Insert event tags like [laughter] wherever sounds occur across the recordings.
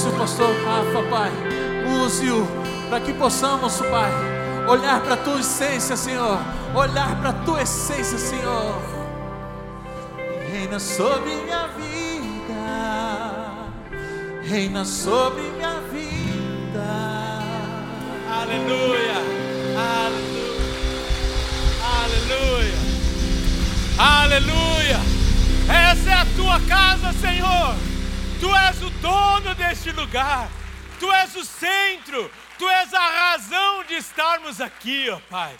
use pastor Rafa, Pai. Use-o para que possamos, Pai, olhar para a tua essência, Senhor. Olhar para a tua essência, Senhor. Reina sobre minha vida. Reina sobre minha vida. Aleluia. Aleluia. Aleluia. Aleluia. Essa é a tua casa, Senhor. Tu és o dono deste lugar. Tu és o centro. Tu és a razão de estarmos aqui, ó Pai.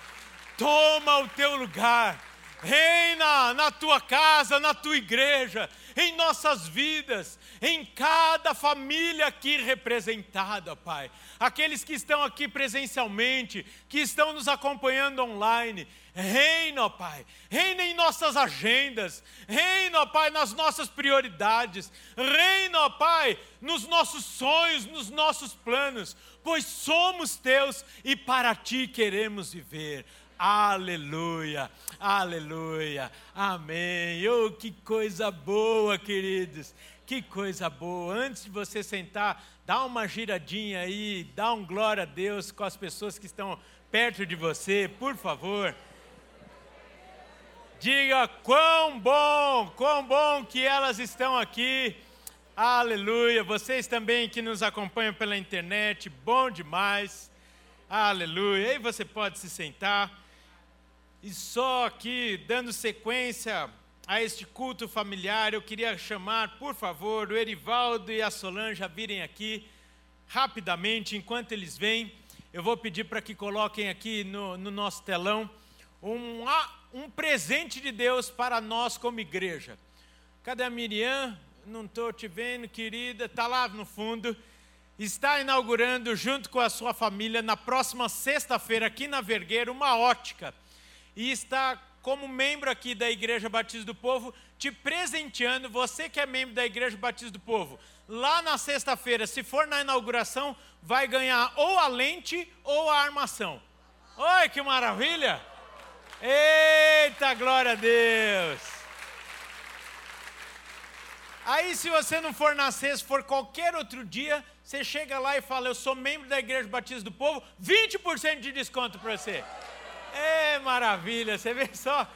Toma o teu lugar. Reina na tua casa, na tua igreja, em nossas vidas, em cada família aqui representada, Pai. Aqueles que estão aqui presencialmente, que estão nos acompanhando online, Reina, ó Pai, reina em nossas agendas, reina, ó Pai, nas nossas prioridades, reina, ó Pai, nos nossos sonhos, nos nossos planos, pois somos teus e para ti queremos viver. Aleluia, aleluia, amém. Oh, que coisa boa, queridos, que coisa boa. Antes de você sentar, dá uma giradinha aí, dá um glória a Deus com as pessoas que estão perto de você, por favor. Diga quão bom, quão bom que elas estão aqui. Aleluia. Vocês também que nos acompanham pela internet, bom demais. Aleluia. Aí você pode se sentar. E só aqui, dando sequência a este culto familiar, eu queria chamar, por favor, o Erivaldo e a Solange a virem aqui rapidamente, enquanto eles vêm. Eu vou pedir para que coloquem aqui no, no nosso telão um, um presente de Deus para nós como igreja. Cadê a Miriam? Não estou te vendo, querida. Está lá no fundo. Está inaugurando, junto com a sua família, na próxima sexta-feira, aqui na Vergueira, uma ótica. E está, como membro aqui da Igreja Batista do Povo, te presenteando. Você que é membro da Igreja Batista do Povo, lá na sexta-feira, se for na inauguração, vai ganhar ou a lente ou a armação. Oi, que maravilha! Eita, glória a Deus! Aí, se você não for na sexta, for qualquer outro dia, você chega lá e fala: Eu sou membro da Igreja Batista do Povo, 20% de desconto para você. É maravilha, você vê só.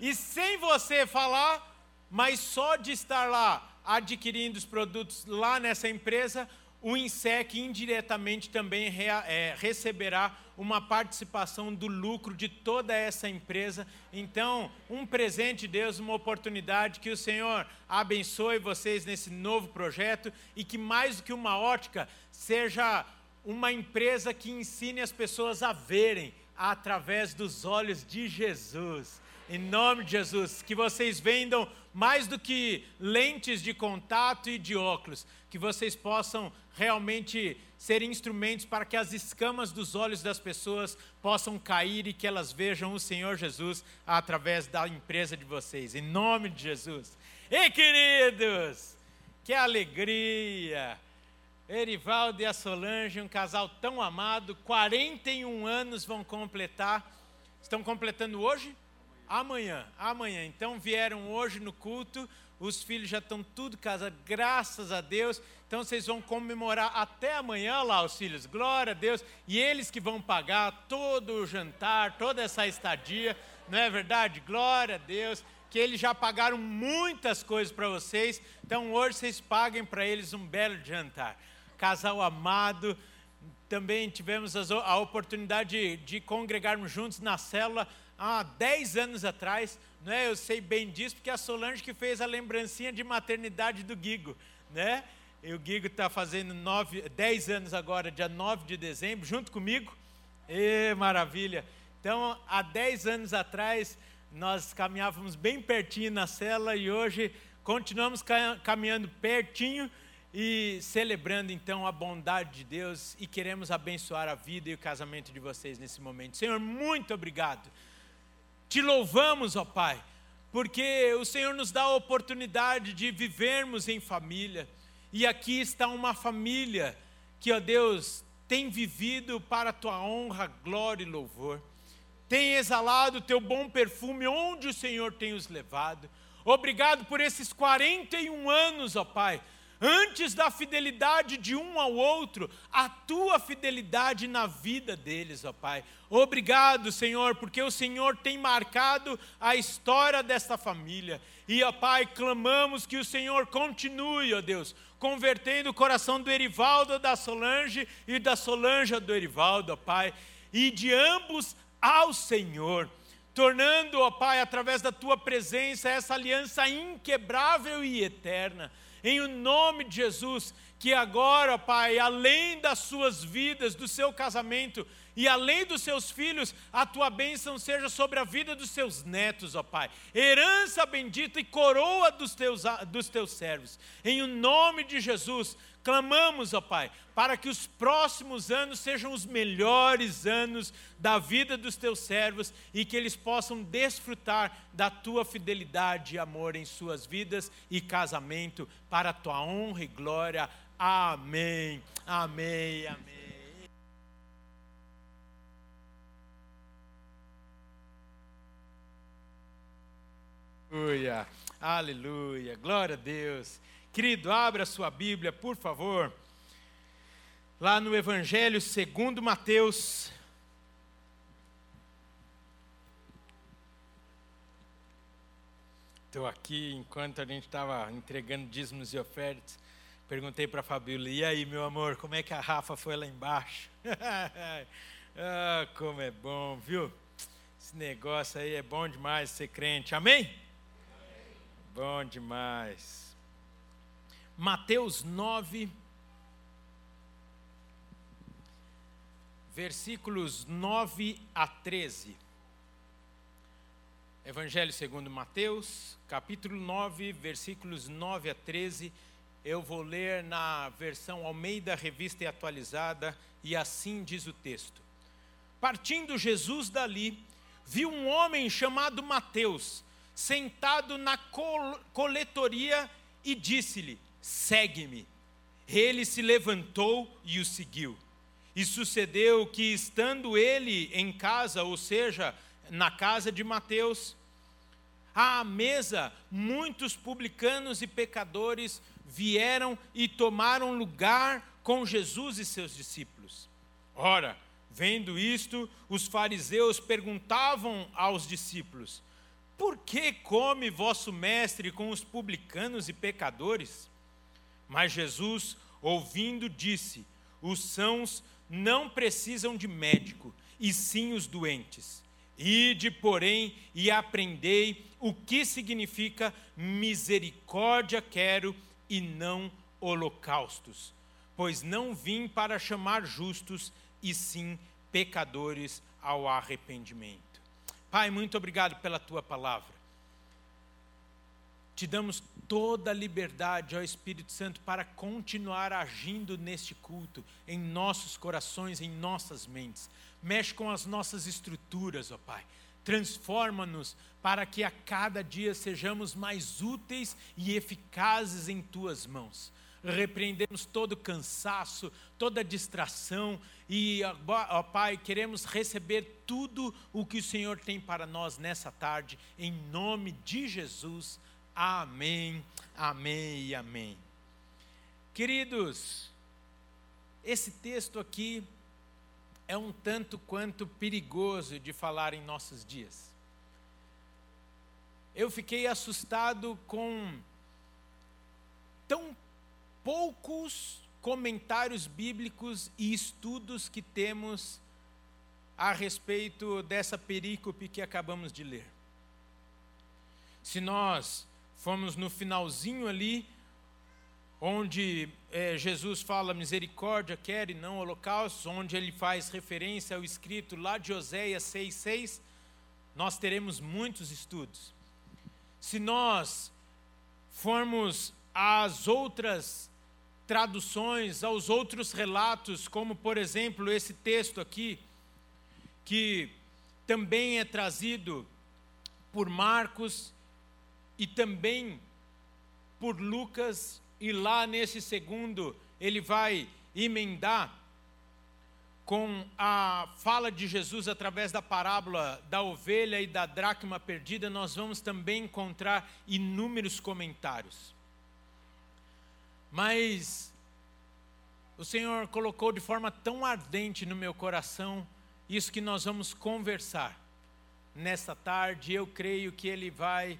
E sem você falar, mas só de estar lá adquirindo os produtos lá nessa empresa, o INSEC indiretamente também é, receberá uma participação do lucro de toda essa empresa. Então, um presente de Deus, uma oportunidade que o Senhor abençoe vocês nesse novo projeto e que mais do que uma ótica seja uma empresa que ensine as pessoas a verem através dos olhos de Jesus. Em nome de Jesus, que vocês vendam mais do que lentes de contato e de óculos, que vocês possam realmente ser instrumentos para que as escamas dos olhos das pessoas possam cair e que elas vejam o Senhor Jesus através da empresa de vocês. Em nome de Jesus. Ei, queridos, que alegria! Erivaldo e a Solange, um casal tão amado, 41 anos vão completar. Estão completando hoje? Amanhã. Amanhã. Então vieram hoje no culto, os filhos já estão tudo casados, graças a Deus. Então vocês vão comemorar até amanhã lá, os filhos, glória a Deus. E eles que vão pagar todo o jantar, toda essa estadia, não é verdade? Glória a Deus. Que eles já pagaram muitas coisas para vocês, então hoje vocês paguem para eles um belo jantar casal amado. Também tivemos a oportunidade de, congregarmos juntos na célula há 10 anos atrás. Né? Eu sei bem disso, porque a Solange que fez a lembrancinha de maternidade do Guigo. Né? E o Guigo está fazendo 9, 10 anos agora, dia 9 de dezembro, junto comigo. E maravilha! Então, há 10 anos atrás, nós caminhávamos bem pertinho na cela e hoje continuamos caminhando pertinho e celebrando então a bondade de Deus e queremos abençoar a vida e o casamento de vocês nesse momento. Senhor, muito obrigado. Te louvamos, ó Pai, porque o Senhor nos dá a oportunidade de vivermos em família. E aqui está uma família que, ó Deus, tem vivido para a tua honra, glória e louvor. Tem exalado o teu bom perfume onde o Senhor tem os levado. Obrigado por esses 41 anos, ó Pai antes da fidelidade de um ao outro, a tua fidelidade na vida deles, ó Pai. Obrigado, Senhor, porque o Senhor tem marcado a história desta família. E, ó Pai, clamamos que o Senhor continue, ó Deus, convertendo o coração do Erivaldo da Solange e da Solange do Erivaldo, Pai, e de ambos ao Senhor tornando, ó Pai, através da tua presença, essa aliança inquebrável e eterna em o nome de Jesus, que agora, Pai, além das suas vidas, do seu casamento e além dos seus filhos, a tua bênção seja sobre a vida dos seus netos, ó Pai. Herança bendita e coroa dos teus, dos teus servos. Em o nome de Jesus, clamamos, ó Pai, para que os próximos anos sejam os melhores anos da vida dos teus servos e que eles possam desfrutar da tua fidelidade e amor em suas vidas e casamento, para a tua honra e glória. Amém. Amém. Amém. Aleluia, aleluia, glória a Deus. Querido, abra sua Bíblia, por favor lá no Evangelho segundo Mateus. Estou aqui enquanto a gente estava entregando dízimos e ofertas. Perguntei para a Fabíola, e aí, meu amor, como é que a Rafa foi lá embaixo? [laughs] ah, como é bom, viu? Esse negócio aí é bom demais ser crente, amém? amém? Bom demais. Mateus 9, versículos 9 a 13. Evangelho segundo Mateus, capítulo 9, versículos 9 a 13. Eu vou ler na versão Almeida Revista e Atualizada, e assim diz o texto: Partindo Jesus dali, viu um homem chamado Mateus, sentado na coletoria, e disse-lhe: Segue-me. Ele se levantou e o seguiu. E sucedeu que, estando ele em casa, ou seja, na casa de Mateus, à mesa, muitos publicanos e pecadores vieram e tomaram lugar com Jesus e seus discípulos. Ora, vendo isto, os fariseus perguntavam aos discípulos: Por que come vosso mestre com os publicanos e pecadores? Mas Jesus, ouvindo, disse: Os sãos não precisam de médico, e sim os doentes. Ide, porém, e aprendei o que significa misericórdia quero e não holocaustos, pois não vim para chamar justos, e sim pecadores ao arrependimento. Pai, muito obrigado pela tua palavra. Te damos toda a liberdade ao Espírito Santo para continuar agindo neste culto, em nossos corações, em nossas mentes. Mexe com as nossas estruturas, ó Pai. Transforma-nos para que a cada dia sejamos mais úteis e eficazes em tuas mãos. Repreendemos todo cansaço, toda distração e, ó Pai, queremos receber tudo o que o Senhor tem para nós nessa tarde, em nome de Jesus. Amém, amém e amém. Queridos, esse texto aqui é um tanto quanto perigoso de falar em nossos dias. Eu fiquei assustado com tão poucos comentários bíblicos e estudos que temos a respeito dessa perícope que acabamos de ler. Se nós Fomos no finalzinho ali, onde é, Jesus fala misericórdia, quer e não holocausto, onde ele faz referência ao escrito lá de Oséias 6,6, nós teremos muitos estudos. Se nós formos às outras traduções, aos outros relatos, como por exemplo esse texto aqui, que também é trazido por Marcos e também por Lucas, e lá nesse segundo ele vai emendar com a fala de Jesus através da parábola da ovelha e da dracma perdida, nós vamos também encontrar inúmeros comentários. Mas o Senhor colocou de forma tão ardente no meu coração isso que nós vamos conversar nesta tarde. Eu creio que Ele vai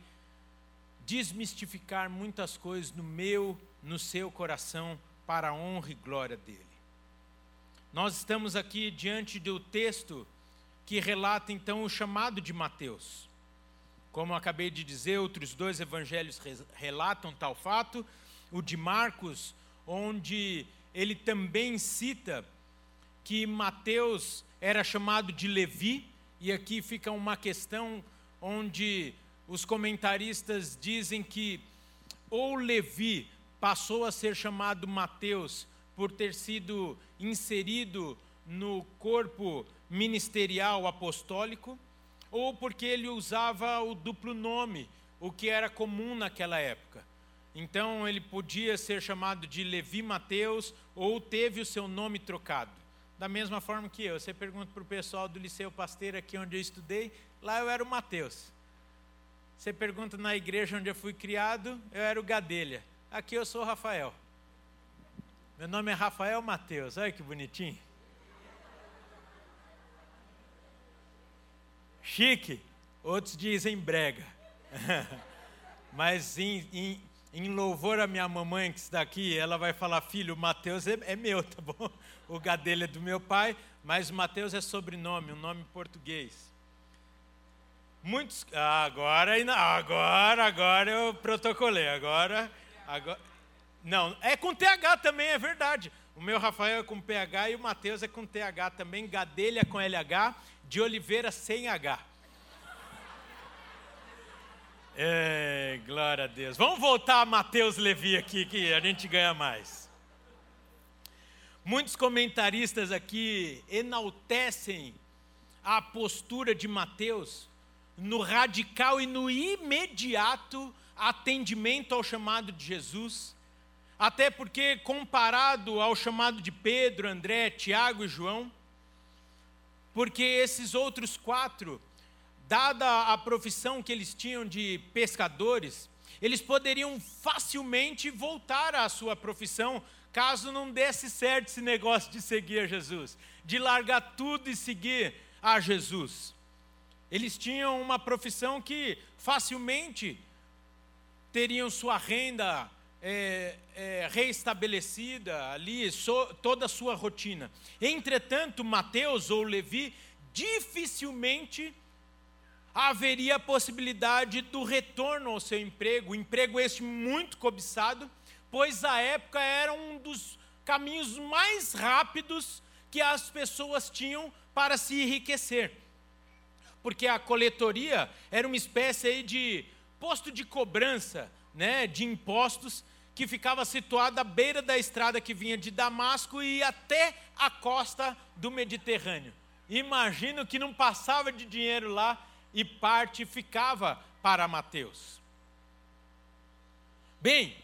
desmistificar muitas coisas no meu, no seu coração, para a honra e glória dele. Nós estamos aqui diante do texto que relata então o chamado de Mateus. Como eu acabei de dizer, outros dois evangelhos relatam tal fato. O de Marcos, onde ele também cita que Mateus era chamado de Levi, e aqui fica uma questão onde os comentaristas dizem que ou Levi passou a ser chamado Mateus por ter sido inserido no corpo ministerial apostólico, ou porque ele usava o duplo nome, o que era comum naquela época. Então ele podia ser chamado de Levi Mateus ou teve o seu nome trocado. Da mesma forma que eu, você pergunta para o pessoal do Liceu Pasteiro aqui onde eu estudei, lá eu era o Mateus. Você pergunta na igreja onde eu fui criado, eu era o Gadelha. Aqui eu sou o Rafael. Meu nome é Rafael Mateus, olha que bonitinho. Chique, outros dizem brega. [laughs] Mas em, em, em, louvor à minha mamãe que está aqui, ela vai falar: filho, o Mateus é, é meu, [laughs] tá bom? O Gadelha é do meu pai, mas o Mateus é sobrenome, um nome português. Muitos. Agora, agora, agora eu protocolei. Agora, agora. Não, é com TH também, é verdade. O meu Rafael é com PH e o Mateus é com TH também. Gadelha com LH, de Oliveira sem H. [laughs] É, glória a Deus. Vamos voltar a Mateus Levi aqui, que a gente ganha mais. Muitos comentaristas aqui enaltecem a postura de Mateus no radical e no imediato atendimento ao chamado de Jesus, até porque, comparado ao chamado de Pedro, André, Tiago e João, porque esses outros quatro, dada a profissão que eles tinham de pescadores, eles poderiam facilmente voltar à sua profissão, caso não desse certo esse negócio de seguir a Jesus, de largar tudo e seguir a Jesus. Eles tinham uma profissão que facilmente teriam sua renda é, é, reestabelecida ali, so, toda a sua rotina. Entretanto, Mateus ou Levi dificilmente haveria a possibilidade do retorno ao seu emprego, emprego este muito cobiçado, pois a época era um dos caminhos mais rápidos que as pessoas tinham para se enriquecer porque a coletoria era uma espécie de posto de cobrança, né, de impostos, que ficava situado à beira da estrada que vinha de Damasco e até a costa do Mediterrâneo. Imagino que não passava de dinheiro lá e parte ficava para Mateus. Bem,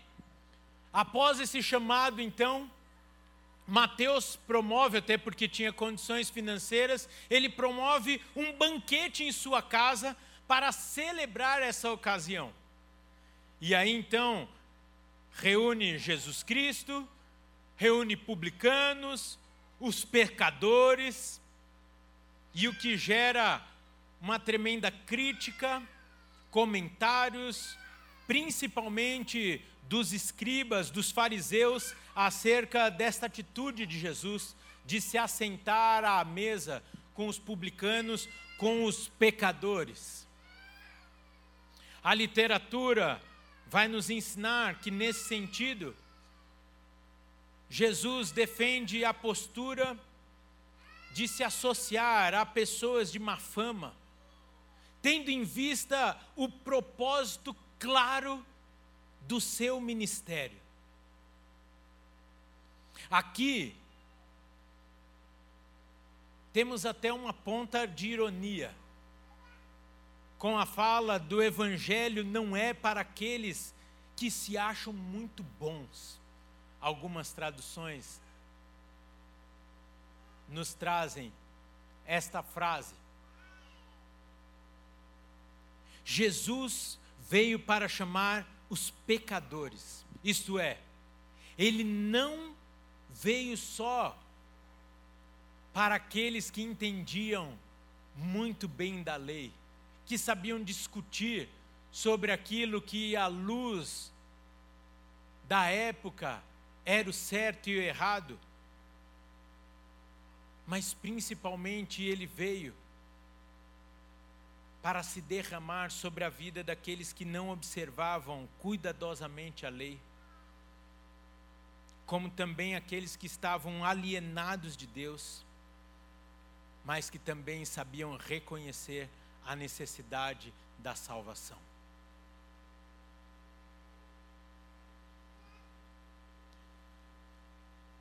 após esse chamado, então, Mateus promove, até porque tinha condições financeiras, ele promove um banquete em sua casa para celebrar essa ocasião. E aí então, reúne Jesus Cristo, reúne publicanos, os pecadores, e o que gera uma tremenda crítica, comentários, principalmente dos escribas, dos fariseus, acerca desta atitude de Jesus de se assentar à mesa com os publicanos, com os pecadores. A literatura vai nos ensinar que, nesse sentido, Jesus defende a postura de se associar a pessoas de má fama, tendo em vista o propósito claro do seu ministério. Aqui, temos até uma ponta de ironia, com a fala do Evangelho não é para aqueles que se acham muito bons. Algumas traduções nos trazem esta frase. Jesus veio para chamar os pecadores, isto é, ele não veio só para aqueles que entendiam muito bem da lei, que sabiam discutir sobre aquilo que a luz da época era o certo e o errado, mas principalmente ele veio para se derramar sobre a vida daqueles que não observavam cuidadosamente a lei, como também aqueles que estavam alienados de Deus, mas que também sabiam reconhecer a necessidade da salvação.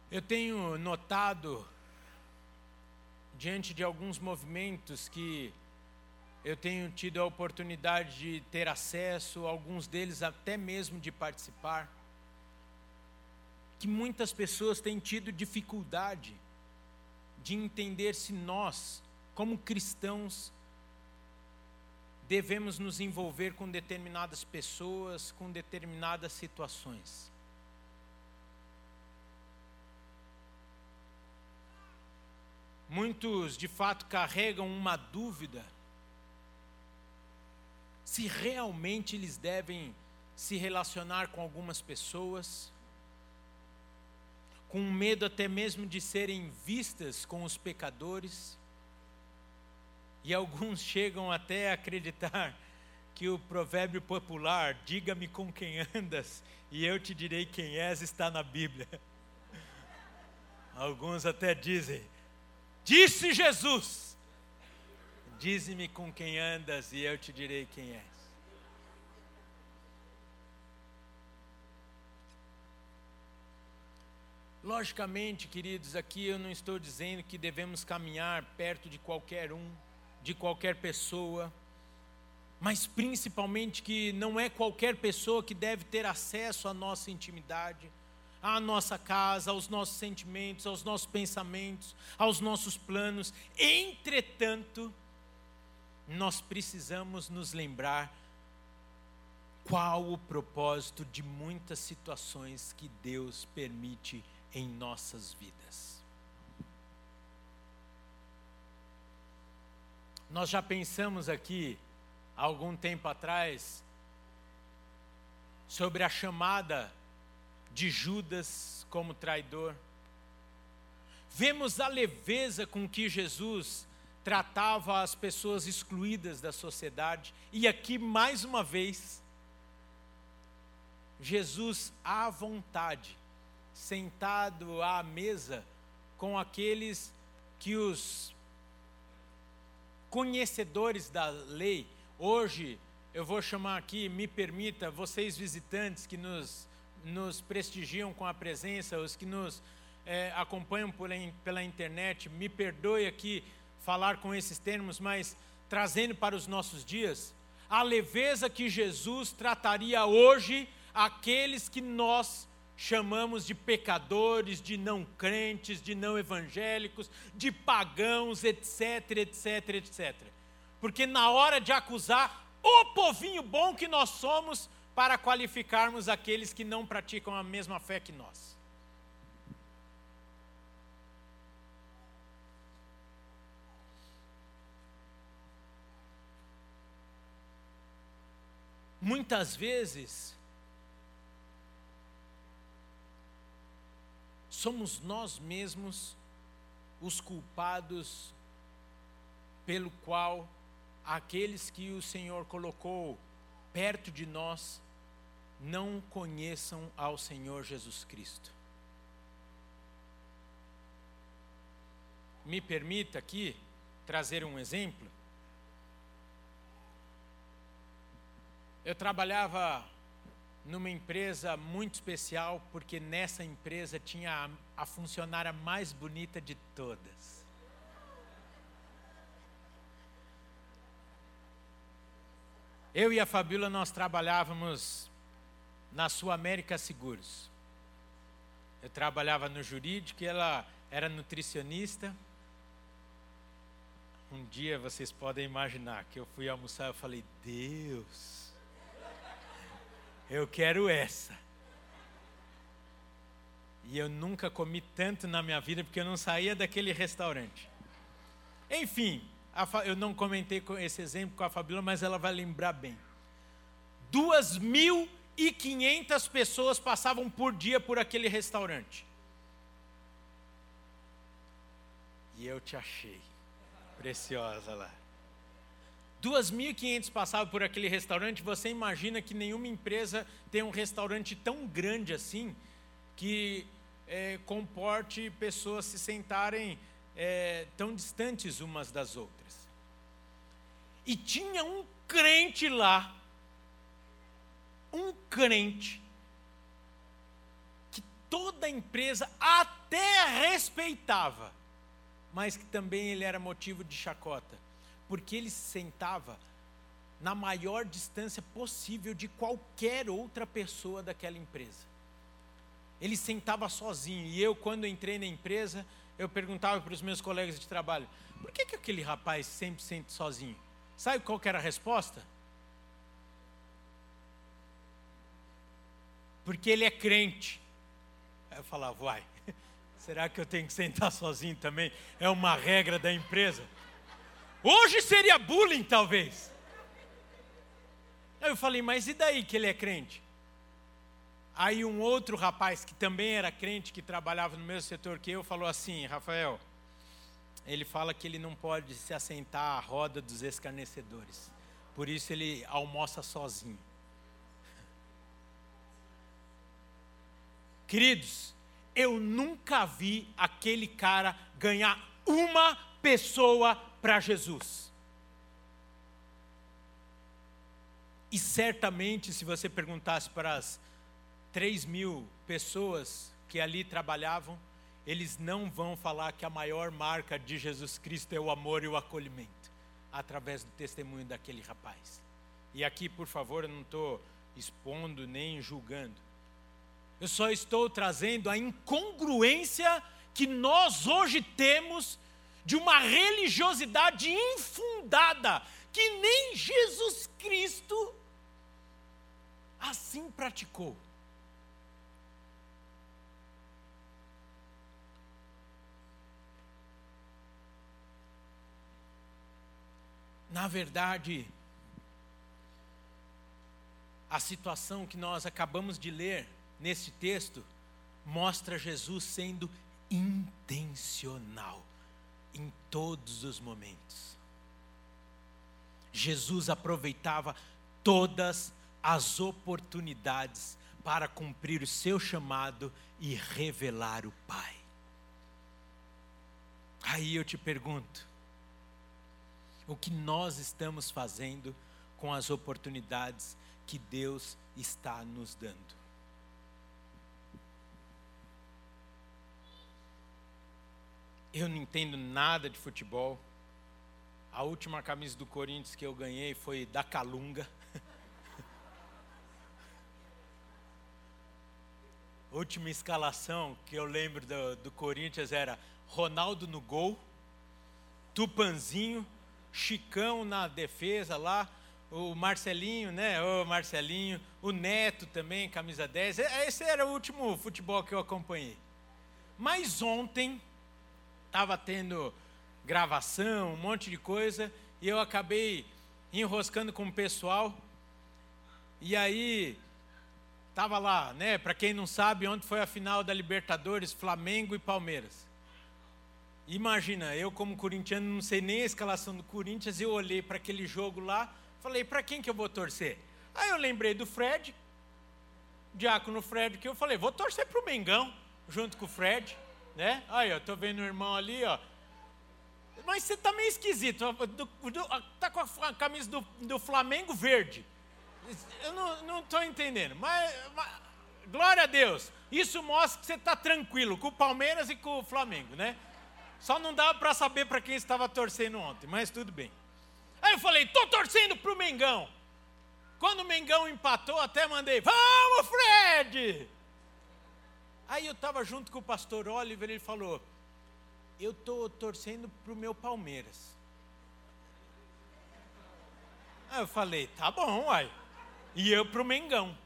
Eu tenho notado, diante de alguns movimentos que eu tenho tido a oportunidade de ter acesso, alguns deles até mesmo de participar, que muitas pessoas têm tido dificuldade de entender se nós, como cristãos, devemos nos envolver com determinadas pessoas, com determinadas situações. Muitos de fato carregam uma dúvida se realmente eles devem se relacionar com algumas pessoas, com medo até mesmo de serem vistas com os pecadores, e alguns [laughs] chegam até a acreditar que o provérbio popular, diga-me com quem andas e eu te direi quem és, está na Bíblia. [laughs] Alguns até dizem, Disse Jesus: Dize-me com quem andas e eu te direi quem és. Logicamente, queridos, aqui eu não estou dizendo que devemos caminhar perto de qualquer um, de qualquer pessoa, mas principalmente que não é qualquer pessoa que deve ter acesso à nossa intimidade à nossa casa, aos nossos sentimentos, aos nossos pensamentos, aos nossos planos. Entretanto, nós precisamos nos lembrar qual o propósito de muitas situações que Deus permite em nossas vidas. Nós já pensamos aqui, há algum tempo atrás, sobre a chamada de Judas como traidor. Vemos a leveza com que Jesus tratava as pessoas excluídas da sociedade, e aqui mais uma vez, Jesus à vontade, sentado à mesa com aqueles que os conhecedores da lei, hoje eu vou chamar aqui, me permita, vocês visitantes que nos nos prestigiam com a presença, os que nos é, acompanham por, pela internet, me perdoe aqui falar com esses termos, mas trazendo para os nossos dias, a leveza que Jesus trataria hoje aqueles que nós chamamos de pecadores, de não crentes, de não evangélicos, de pagãos, etc, etc, etc. Porque na hora de acusar o povinho bom que nós somos, para qualificarmos aqueles que não praticam a mesma fé que nós. Muitas vezes, somos nós mesmos os culpados pelo qual aqueles que o Senhor colocou perto de nós não conheçam ao Senhor Jesus Cristo. Me permita aqui trazer um exemplo. Eu trabalhava numa empresa muito especial, porque nessa empresa tinha a, a funcionária mais bonita de todas. Eu e a Fabíola nós trabalhávamos na Sul América Seguros. Eu trabalhava no jurídico e ela era nutricionista. Um dia vocês podem imaginar que eu fui almoçar e falei: "Deus, eu quero essa". E eu nunca comi tanto na minha vida porque eu não saía daquele restaurante. Enfim, eu não comentei esse exemplo com a Fabíola, mas ela vai lembrar bem. 2.500 pessoas passavam por dia por aquele restaurante. E eu te achei. Preciosa lá. 2.500 passavam por aquele restaurante. Você imagina que nenhuma empresa tem um restaurante tão grande assim que é, comporte pessoas se sentarem é, tão distantes umas das outras. E tinha um crente lá, um crente, que toda a empresa até respeitava, mas que também ele era motivo de chacota, porque ele se sentava na maior distância possível de qualquer outra pessoa daquela empresa. Ele sentava sozinho, e eu, quando entrei na empresa, eu perguntava para os meus colegas de trabalho: por que, que aquele rapaz sempre sente sozinho? Sabe qual era a resposta? Porque ele é crente. Aí eu falava, vai, [laughs] será que eu tenho que sentar sozinho também? É uma regra da empresa. Hoje seria bullying, talvez. Aí eu falei, mas e daí que ele é crente? Aí um outro rapaz que também era crente, que trabalhava no mesmo setor que eu, falou assim: Rafael, ele fala que ele não pode se assentar à roda dos escarnecedores, por isso ele almoça sozinho. Queridos, eu nunca vi aquele cara ganhar uma pessoa para Jesus. E certamente, se você perguntasse para as 3 mil pessoas que ali trabalhavam, eles não vão falar que a maior marca de Jesus Cristo é o amor e o acolhimento, através do testemunho daquele rapaz. E aqui, por favor, eu não estou expondo nem julgando. Eu só estou trazendo a incongruência que nós hoje temos de uma religiosidade infundada, que nem Jesus Cristo assim praticou. Na verdade, a situação que nós acabamos de ler nesse texto mostra Jesus sendo intencional em todos os momentos. Jesus aproveitava todas as oportunidades para cumprir o seu chamado e revelar o Pai. Aí eu te pergunto: o que nós estamos fazendo com as oportunidades que Deus está nos dando. Eu não entendo nada de futebol. A última camisa do Corinthians que eu ganhei foi da Calunga. [laughs] Última escalação que eu lembro do, do Corinthians era Ronaldo no gol, Tupanzinho, Chicão na defesa lá, o Marcelinho, né? O Marcelinho, o Neto também, camisa 10. Esse era o último futebol que eu acompanhei. Mas ontem estava tendo gravação, um monte de coisa, e eu acabei enroscando com o pessoal. E aí estava lá, né? Para quem não sabe, ontem foi a final da Libertadores, Flamengo e Palmeiras. Imagina, eu como corintiano não sei nem a escalação do Corinthians, eu olhei para aquele jogo lá, falei, para quem que eu vou torcer? Aí eu lembrei do Fred, Diácono Fred, que eu falei, vou torcer para o Mengão, junto com o Fred, né? Aí, eu tô vendo o irmão ali, ó. Mas você tá meio esquisito, tá com a camisa do, do Flamengo verde. Eu não estou entendendo, mas, mas, glória a Deus, isso mostra que você está tranquilo com o Palmeiras e com o Flamengo, né? Só não dava para saber para quem estava torcendo ontem, mas tudo bem. Aí eu falei, estou torcendo para o Mengão. Quando o Mengão empatou, até mandei, vamos, Fred! Aí eu estava junto com o pastor Oliver, ele falou, eu estou torcendo para o meu Palmeiras. Aí eu falei, tá bom, uai. E eu para o Mengão.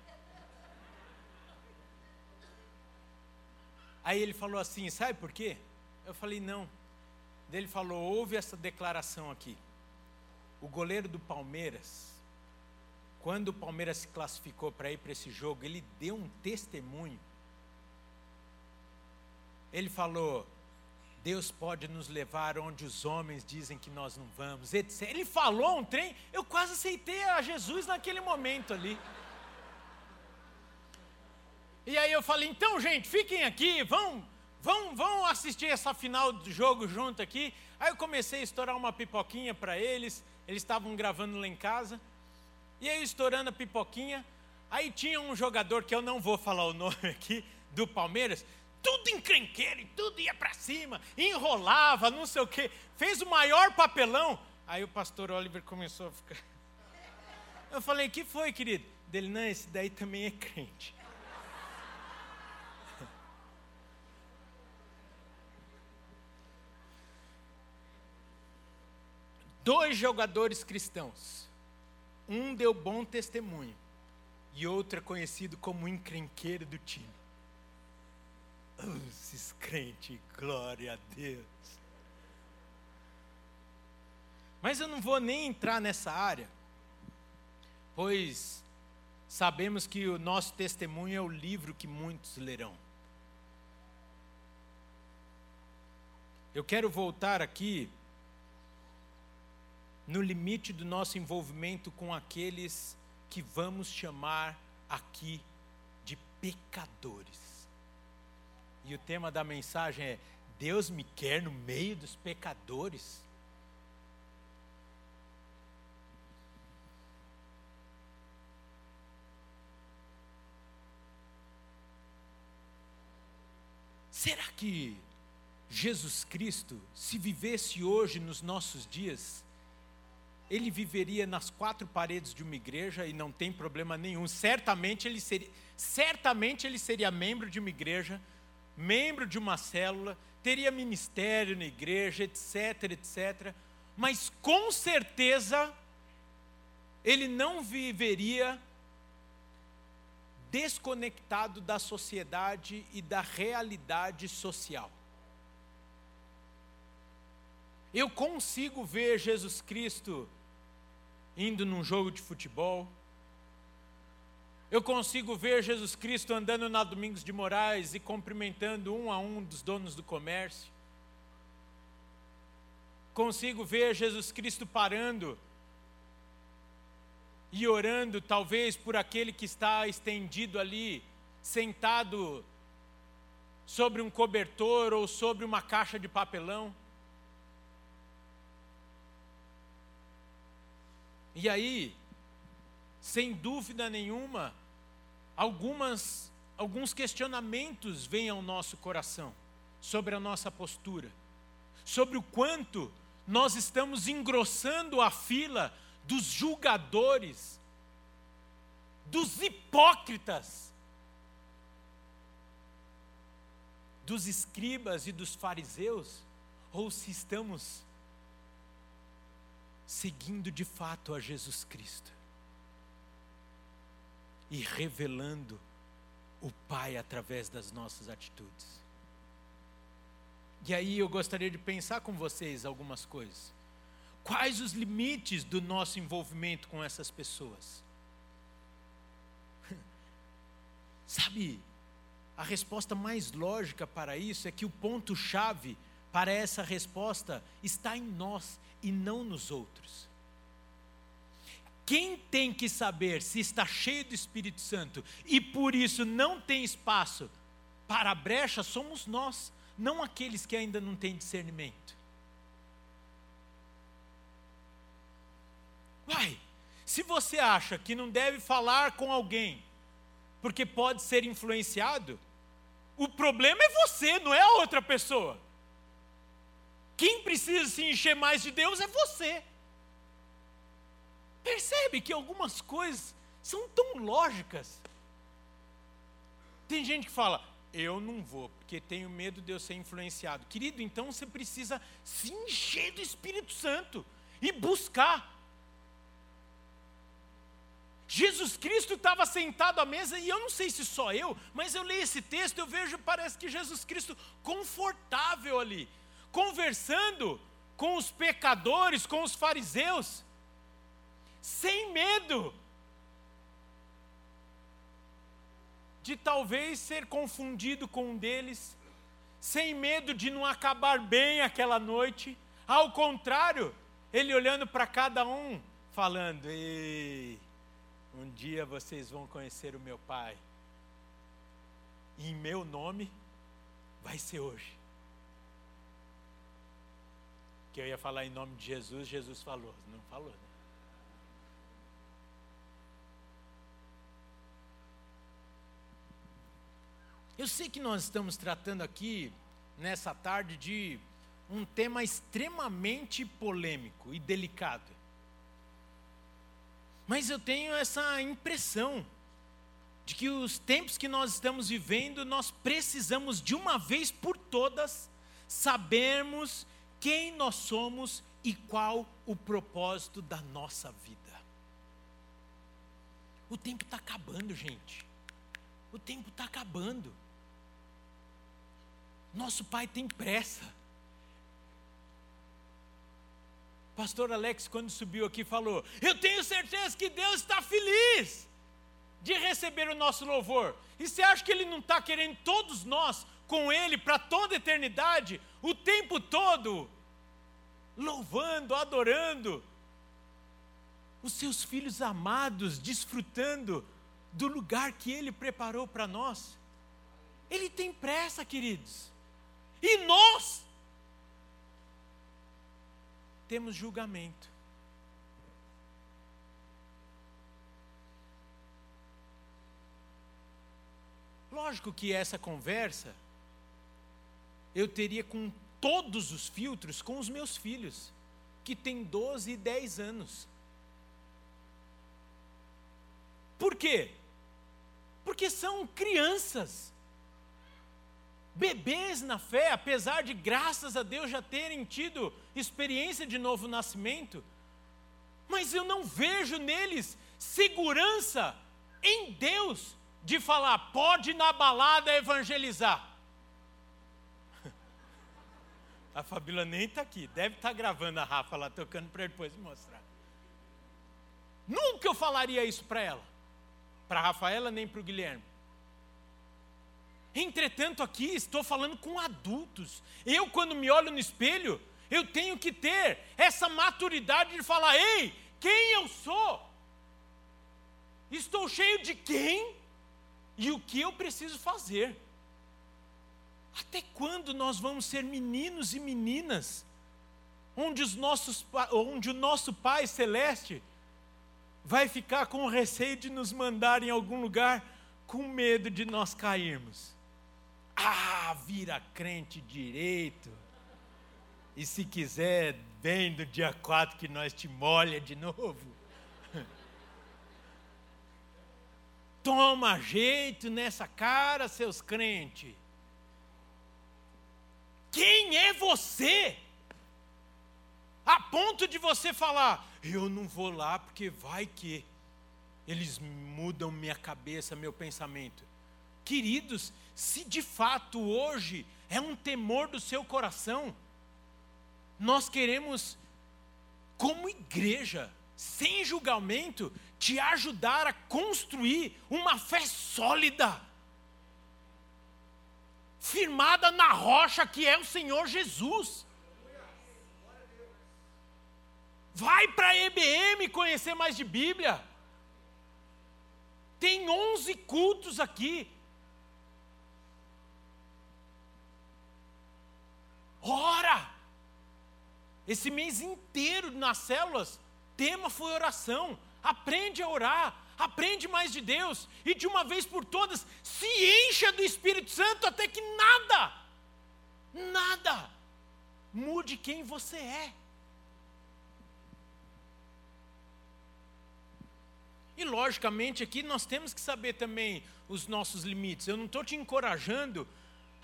Aí ele falou assim: sabe por quê? Eu falei: não. Daí ele falou: ouve essa declaração aqui. O goleiro do Palmeiras, quando o Palmeiras se classificou para ir para esse jogo, ele deu um testemunho. Ele falou: Deus pode nos levar onde os homens dizem que nós não vamos, etc. Ele falou um trem, eu quase aceitei a Jesus naquele momento ali. E aí eu falei, então, gente, fiquem aqui, vão, vão, vão assistir essa final do jogo junto aqui. Aí eu comecei a estourar uma pipoquinha para eles, eles estavam gravando lá em casa. E aí estourando a pipoquinha, aí tinha um jogador que eu não vou falar o [laughs] nome aqui, do Palmeiras, tudo encrenqueiro e tudo ia para cima, enrolava, não sei o quê, fez o maior papelão. Aí o pastor Oliver começou a ficar. [laughs] Eu falei: que foi, querido? Dele, não, esse daí também é crente. [laughs] Dois jogadores cristãos. Um deu bom testemunho e outro é conhecido como encrenqueiro do time. Esses crentes, glória a Deus. Mas eu não vou nem entrar nessa área, pois sabemos que o nosso testemunho é o livro que muitos lerão. Eu quero voltar aqui no limite do nosso envolvimento com aqueles que vamos chamar aqui de pecadores. E o tema da mensagem é: Deus me quer no meio dos pecadores. Será que Jesus Cristo, se vivesse hoje nos nossos dias, ele viveria nas quatro paredes de uma igreja e não tem problema nenhum. Certamente ele seria, certamente ele seria membro de uma igreja membro de uma célula, teria ministério na igreja, etc, etc. Mas com certeza ele não viveria desconectado da sociedade e da realidade social. Eu consigo ver Jesus Cristo indo num jogo de futebol, eu consigo ver Jesus Cristo andando na Domingos de Moraes e cumprimentando um a um dos donos do comércio. Consigo ver Jesus Cristo parando e orando, talvez por aquele que está estendido ali, sentado sobre um cobertor ou sobre uma caixa de papelão. E aí, sem dúvida nenhuma, algumas, alguns questionamentos vêm ao nosso coração sobre a nossa postura, sobre o quanto nós estamos engrossando a fila dos julgadores, dos hipócritas, dos escribas e dos fariseus, ou se estamos seguindo de fato a Jesus Cristo e revelando o Pai através das nossas atitudes. E aí eu gostaria de pensar com vocês algumas coisas. Quais os limites do nosso envolvimento com essas pessoas? [laughs] Sabe, a resposta mais lógica para isso é que o ponto-chave para essa resposta está em nós e não nos outros. Quem tem que saber se está cheio do Espírito Santo e por isso não tem espaço para a brecha somos nós, não aqueles que ainda não têm discernimento. Uai, se você acha que não deve falar com alguém porque pode ser influenciado, o problema é você, não é a outra pessoa. Quem precisa se encher mais de Deus é você. Percebe que algumas coisas são tão lógicas. Tem gente que fala, eu não vou, porque tenho medo de eu ser influenciado. Querido, então você precisa se encher do Espírito Santo e buscar. Jesus Cristo estava sentado à mesa, e eu não sei se só eu, mas eu leio esse texto, eu vejo, parece que Jesus Cristo confortável ali, conversando com os pecadores, com os fariseus, sem medo de talvez ser confundido com um deles, sem medo de não acabar bem aquela noite, ao contrário, ele olhando para cada um, falando: Ei, um dia vocês vão conhecer o meu Pai. E em meu nome vai ser hoje. Que eu ia falar em nome de Jesus, Jesus falou, não falou. Né? Eu sei que nós estamos tratando aqui, nessa tarde, de um tema extremamente polêmico e delicado. Mas eu tenho essa impressão de que os tempos que nós estamos vivendo, nós precisamos de uma vez por todas sabermos quem nós somos e qual o propósito da nossa vida. O tempo está acabando, gente. O tempo está acabando. Nosso pai tem pressa. Pastor Alex, quando subiu aqui, falou: Eu tenho certeza que Deus está feliz de receber o nosso louvor. E você acha que Ele não está querendo todos nós com Ele para toda a eternidade, o tempo todo, louvando, adorando, os seus filhos amados, desfrutando do lugar que Ele preparou para nós? Ele tem pressa, queridos. E nós temos julgamento. Lógico que essa conversa eu teria com todos os filtros com os meus filhos, que têm 12 e 10 anos. Por quê? Porque são crianças bebês na fé, apesar de graças a Deus já terem tido experiência de novo nascimento, mas eu não vejo neles segurança em Deus de falar, pode na balada evangelizar. [laughs] A Fabíola nem está aqui, deve estar tá gravando a Rafa lá, tocando para depois mostrar. Nunca eu falaria isso para ela, para a Rafaela nem para o Guilherme. Entretanto, aqui estou falando com adultos. Eu, quando me olho no espelho, eu tenho que ter essa maturidade de falar: ei, quem eu sou? Estou cheio de quem e o que eu preciso fazer. Até quando nós vamos ser meninos e meninas, onde, os nossos, onde o nosso Pai Celeste vai ficar com receio de nos mandar em algum lugar, com medo de nós cairmos? Ah, vira crente direito. E se quiser, vem do dia 4 que nós te molha de novo. [laughs] Toma jeito nessa cara, seus crentes. Quem é você? A ponto de você falar, eu não vou lá porque vai que eles mudam minha cabeça, meu pensamento. Queridos, se de fato hoje é um temor do seu coração, nós queremos, como igreja, sem julgamento, te ajudar a construir uma fé sólida, firmada na rocha que é o Senhor Jesus. Vai para a EBM conhecer mais de Bíblia. Tem 11 cultos aqui. Ora! Esse mês inteiro nas células, tema foi oração. Aprende a orar, aprende mais de Deus e de uma vez por todas se encha do Espírito Santo até que nada, nada mude quem você é. E logicamente aqui nós temos que saber também os nossos limites. Eu não estou te encorajando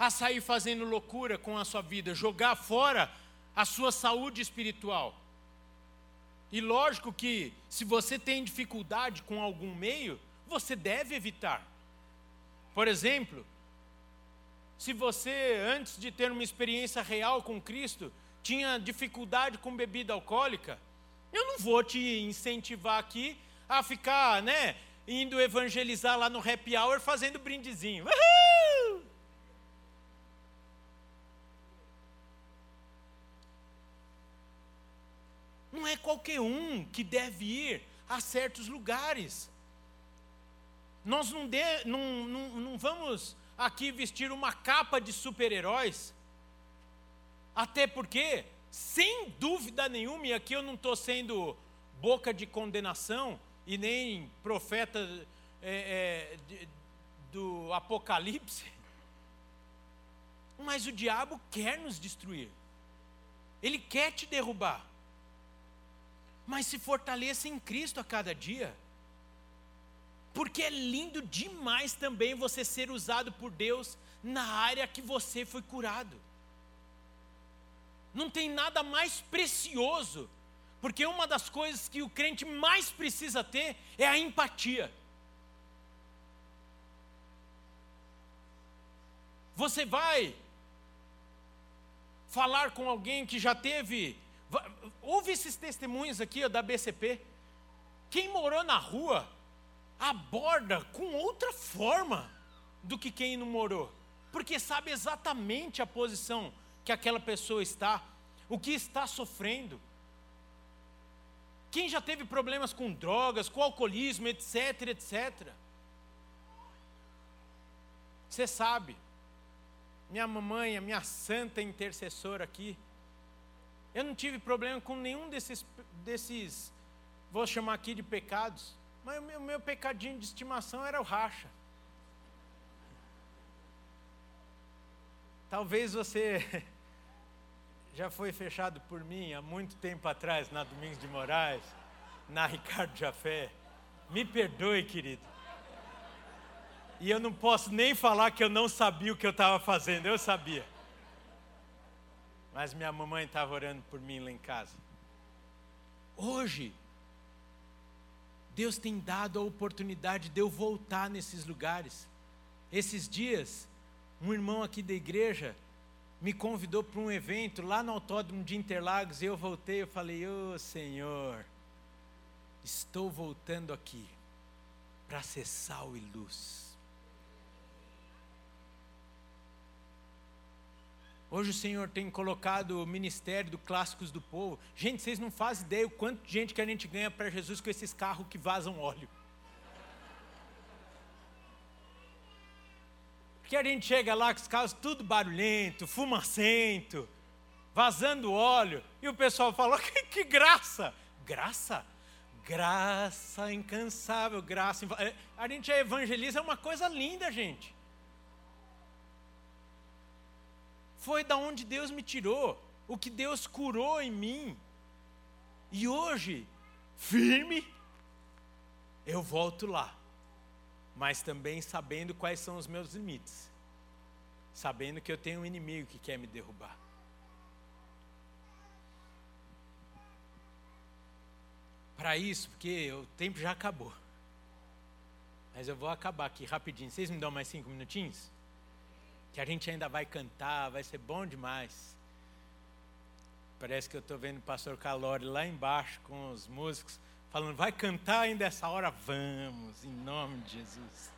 a sair fazendo loucura com a sua vida, jogar fora a sua saúde espiritual. E lógico que, se você tem dificuldade com algum meio, você deve evitar. Por exemplo, se você, antes de ter uma experiência real com Cristo, tinha dificuldade com bebida alcoólica, eu não vou te incentivar aqui a ficar, né, indo evangelizar lá no happy hour fazendo brindezinho. Uhul! Não é qualquer um que deve ir a certos lugares. Nós não, de, não, não, não vamos aqui vestir uma capa de super-heróis, até porque, sem dúvida nenhuma, e aqui eu não estou sendo boca de condenação e nem profeta é, é, de, do Apocalipse, [laughs] mas o diabo quer nos destruir, ele quer te derrubar mas se fortaleça em Cristo a cada dia. Porque é lindo demais também você ser usado por Deus na área que você foi curado. Não tem nada mais precioso, porque uma das coisas que o crente mais precisa ter é a empatia. Você vai falar com alguém que já teve Houve esses testemunhos aqui ó, da BCP. Quem morou na rua aborda com outra forma do que quem não morou, porque sabe exatamente a posição que aquela pessoa está, o que está sofrendo. Quem já teve problemas com drogas, com alcoolismo, etc, etc. Você sabe, minha mamãe, a minha santa intercessora aqui, eu não tive problema com nenhum desses, desses vou chamar aqui de pecados, mas o meu, meu pecadinho de estimação era o racha. Talvez você [laughs] já foi fechado por mim há muito tempo atrás, na Domingos de Moraes, na Ricardo Jafé. Me perdoe, querido. E eu não posso nem falar que eu não sabia o que eu estava fazendo, eu sabia. Mas minha mamãe estava orando por mim lá em casa. Hoje, Deus tem dado a oportunidade de eu voltar nesses lugares. Esses dias, um irmão aqui da igreja me convidou para um evento lá no autódromo de Interlagos e eu voltei, eu falei: "Ô oh, Senhor, estou voltando aqui para ser sal e luz. Hoje o Senhor tem colocado o ministério do Clássicos do Povo. Gente, vocês não fazem ideia o quanto de gente que a gente ganha para Jesus com esses carros que vazam óleo. Porque a gente chega lá com os carros tudo barulhento, fumacento, vazando óleo, e o pessoal fala: [laughs] que, que graça! Graça? Graça incansável, graça. A gente evangeliza é uma coisa linda, gente. Foi da onde Deus me tirou, o que Deus curou em mim. E hoje, firme, eu volto lá, mas também sabendo quais são os meus limites, sabendo que eu tenho um inimigo que quer me derrubar. Para isso, porque o tempo já acabou. Mas eu vou acabar aqui rapidinho. Vocês me dão mais cinco minutinhos? Que a gente ainda vai cantar, vai ser bom demais. Parece que eu estou vendo o pastor Calori lá embaixo com os músicos, falando, vai cantar ainda essa hora? Vamos, em nome de Jesus.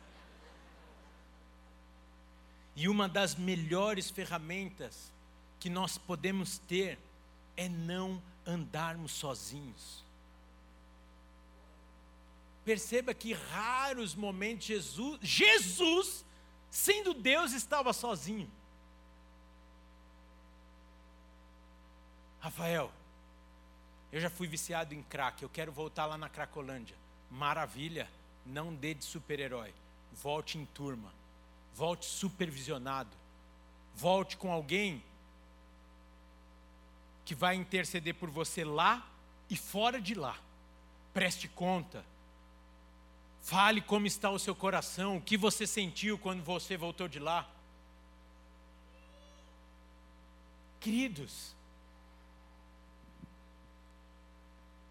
E uma das melhores ferramentas que nós podemos ter é não andarmos sozinhos. Perceba que raros momentos Jesus, Jesus sendo Deus, estava sozinho. Rafael, eu já fui viciado em crack, eu quero voltar lá na Cracolândia. Maravilha, não dê de super-herói. Volte em turma, volte supervisionado, volte com alguém que vai interceder por você lá e fora de lá. Preste conta, Fale como está o seu coração, o que você sentiu quando você voltou de lá. Queridos,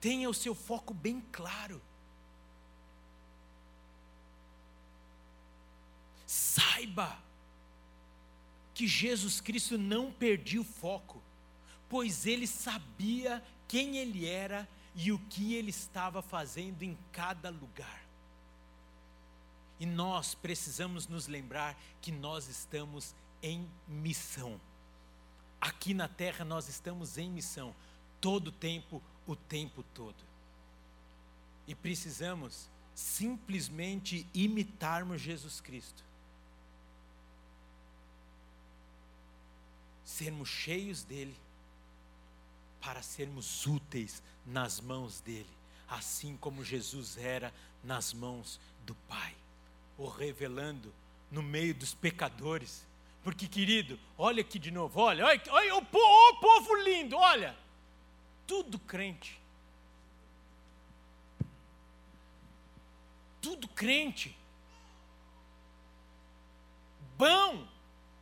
Tenha o seu foco bem claro. Saiba que Jesus Cristo não perdia o foco, pois ele sabia quem ele era e o que ele estava fazendo em cada lugar. E nós precisamos nos lembrar que nós estamos em missão. Aqui na terra nós estamos em missão, todo o tempo, o tempo todo. E precisamos simplesmente imitarmos Jesus Cristo. Sermos cheios dele, para sermos úteis nas mãos dele, assim como Jesus era nas mãos do Pai, o revelando no meio dos pecadores. Porque, querido, olha aqui de novo, olha, olha, olha o, povo, o povo lindo, olha, tudo crente. Tudo crente. Bom,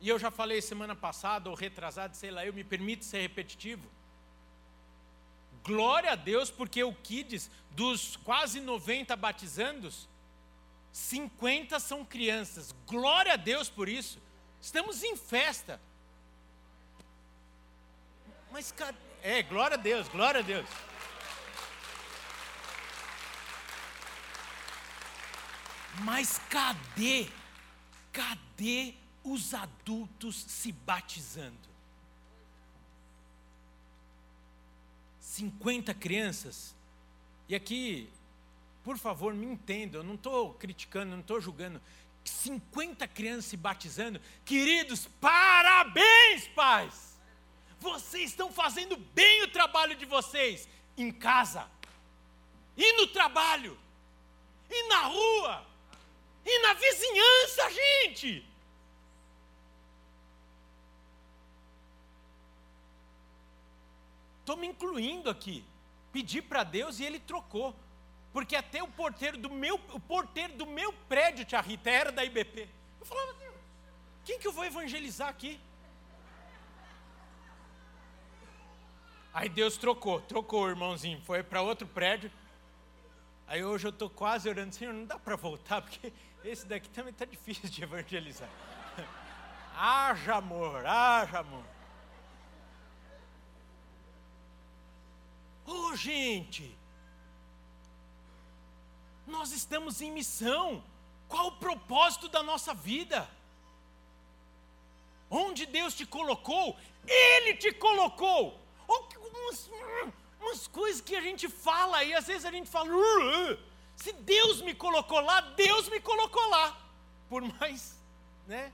e eu já falei semana passada, ou retrasado, sei lá, eu me permito ser repetitivo. Glória a Deus, porque o Kids, dos quase 90 batizandos, 50 são crianças. Glória a Deus por isso. Estamos em festa. Mas é, glória a Deus, glória a Deus. Mas cadê? Cadê os adultos se batizando? 50 crianças. E aqui, por favor, me entendam, eu não estou criticando, não estou julgando. 50 crianças se batizando. Queridos, parabéns, pais! Vocês estão fazendo bem o trabalho de vocês em casa, e no trabalho, e na rua, e na vizinhança, gente. Estou me incluindo aqui. Pedi para Deus e ele trocou. Porque até o porteiro do meu, o porteiro do meu prédio, Tia Rita, era da IBP. Eu falava, Deus, quem que eu vou evangelizar aqui? Aí Deus trocou, trocou o irmãozinho, foi para outro prédio. Aí hoje eu estou quase orando, Senhor, não dá para voltar, porque esse daqui também está difícil de evangelizar. [laughs] haja amor, haja amor. Oh, gente, nós estamos em missão. Qual o propósito da nossa vida? Onde Deus te colocou, Ele te colocou. Umas, umas coisas que a gente fala e às vezes a gente fala, uh, se Deus me colocou lá, Deus me colocou lá. Por mais né,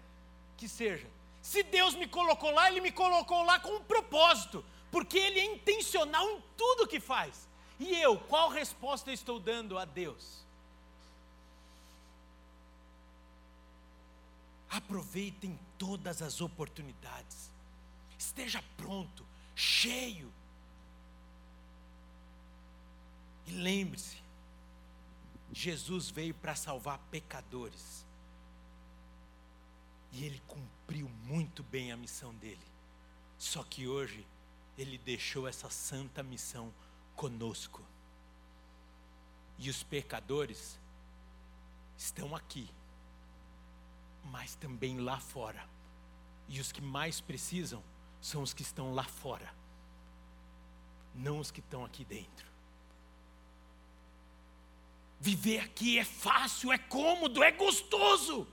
que seja. Se Deus me colocou lá, Ele me colocou lá com um propósito porque Ele é intencional em tudo que faz. E eu, qual resposta estou dando a Deus? Aproveitem todas as oportunidades, esteja pronto, cheio. E lembre-se, Jesus veio para salvar pecadores. E ele cumpriu muito bem a missão dele. Só que hoje ele deixou essa santa missão conosco. E os pecadores estão aqui, mas também lá fora. E os que mais precisam são os que estão lá fora, não os que estão aqui dentro. Viver aqui é fácil, é cômodo, é gostoso.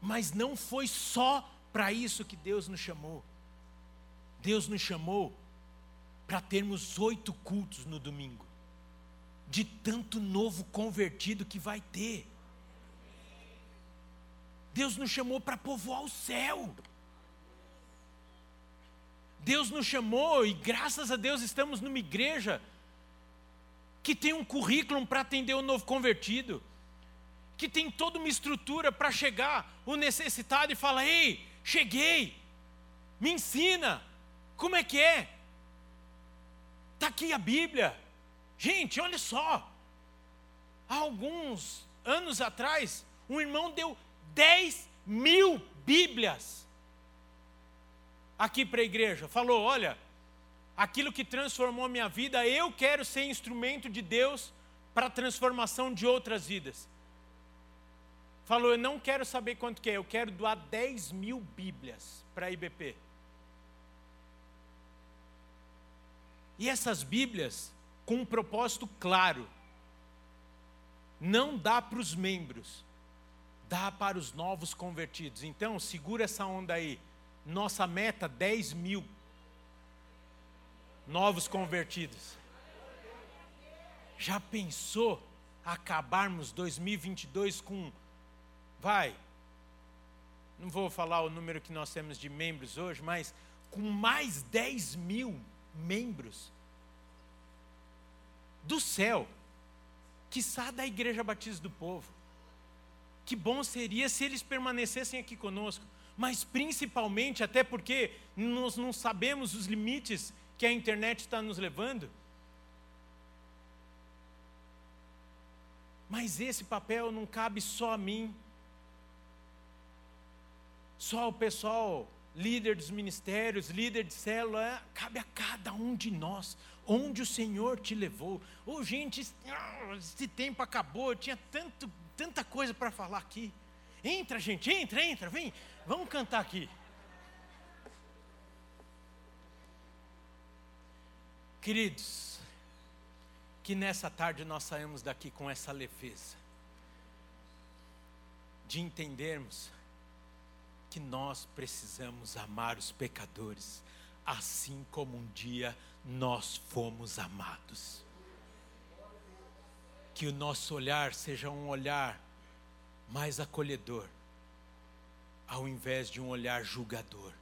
Mas não foi só para isso que Deus nos chamou. Deus nos chamou para termos oito cultos no domingo, de tanto novo convertido que vai ter. Deus nos chamou para povoar o céu. Deus nos chamou e graças a Deus estamos numa igreja que tem um currículo para atender o novo convertido, que tem toda uma estrutura para chegar o necessitado e falar: "Ei, cheguei. Me ensina, como é que é? Está aqui a Bíblia. Gente, olha só. Há alguns anos atrás, um irmão deu 10 mil Bíblias aqui para a igreja. Falou: olha, aquilo que transformou minha vida, eu quero ser instrumento de Deus para a transformação de outras vidas. Falou, eu não quero saber quanto que é, eu quero doar 10 mil Bíblias para a IBP. E essas Bíblias, com um propósito claro, não dá para os membros, dá para os novos convertidos. Então, segura essa onda aí. Nossa meta, 10 mil novos convertidos. Já pensou acabarmos 2022 com, vai, não vou falar o número que nós temos de membros hoje, mas com mais 10 mil membros do céu, que quiçá da Igreja Batista do Povo. Que bom seria se eles permanecessem aqui conosco, mas principalmente até porque nós não sabemos os limites que a internet está nos levando. Mas esse papel não cabe só a mim, só ao pessoal, líder dos ministérios, líder de célula, é, cabe a cada um de nós, onde o Senhor te levou. Oh, gente, ah, esse tempo acabou, eu tinha tanto, tanta coisa para falar aqui. Entra, gente, entra, entra, vem, vamos cantar aqui. Queridos, que nessa tarde nós saímos daqui com essa leveza, de entendermos que nós precisamos amar os pecadores, assim como um dia nós fomos amados. Que o nosso olhar seja um olhar mais acolhedor, ao invés de um olhar julgador.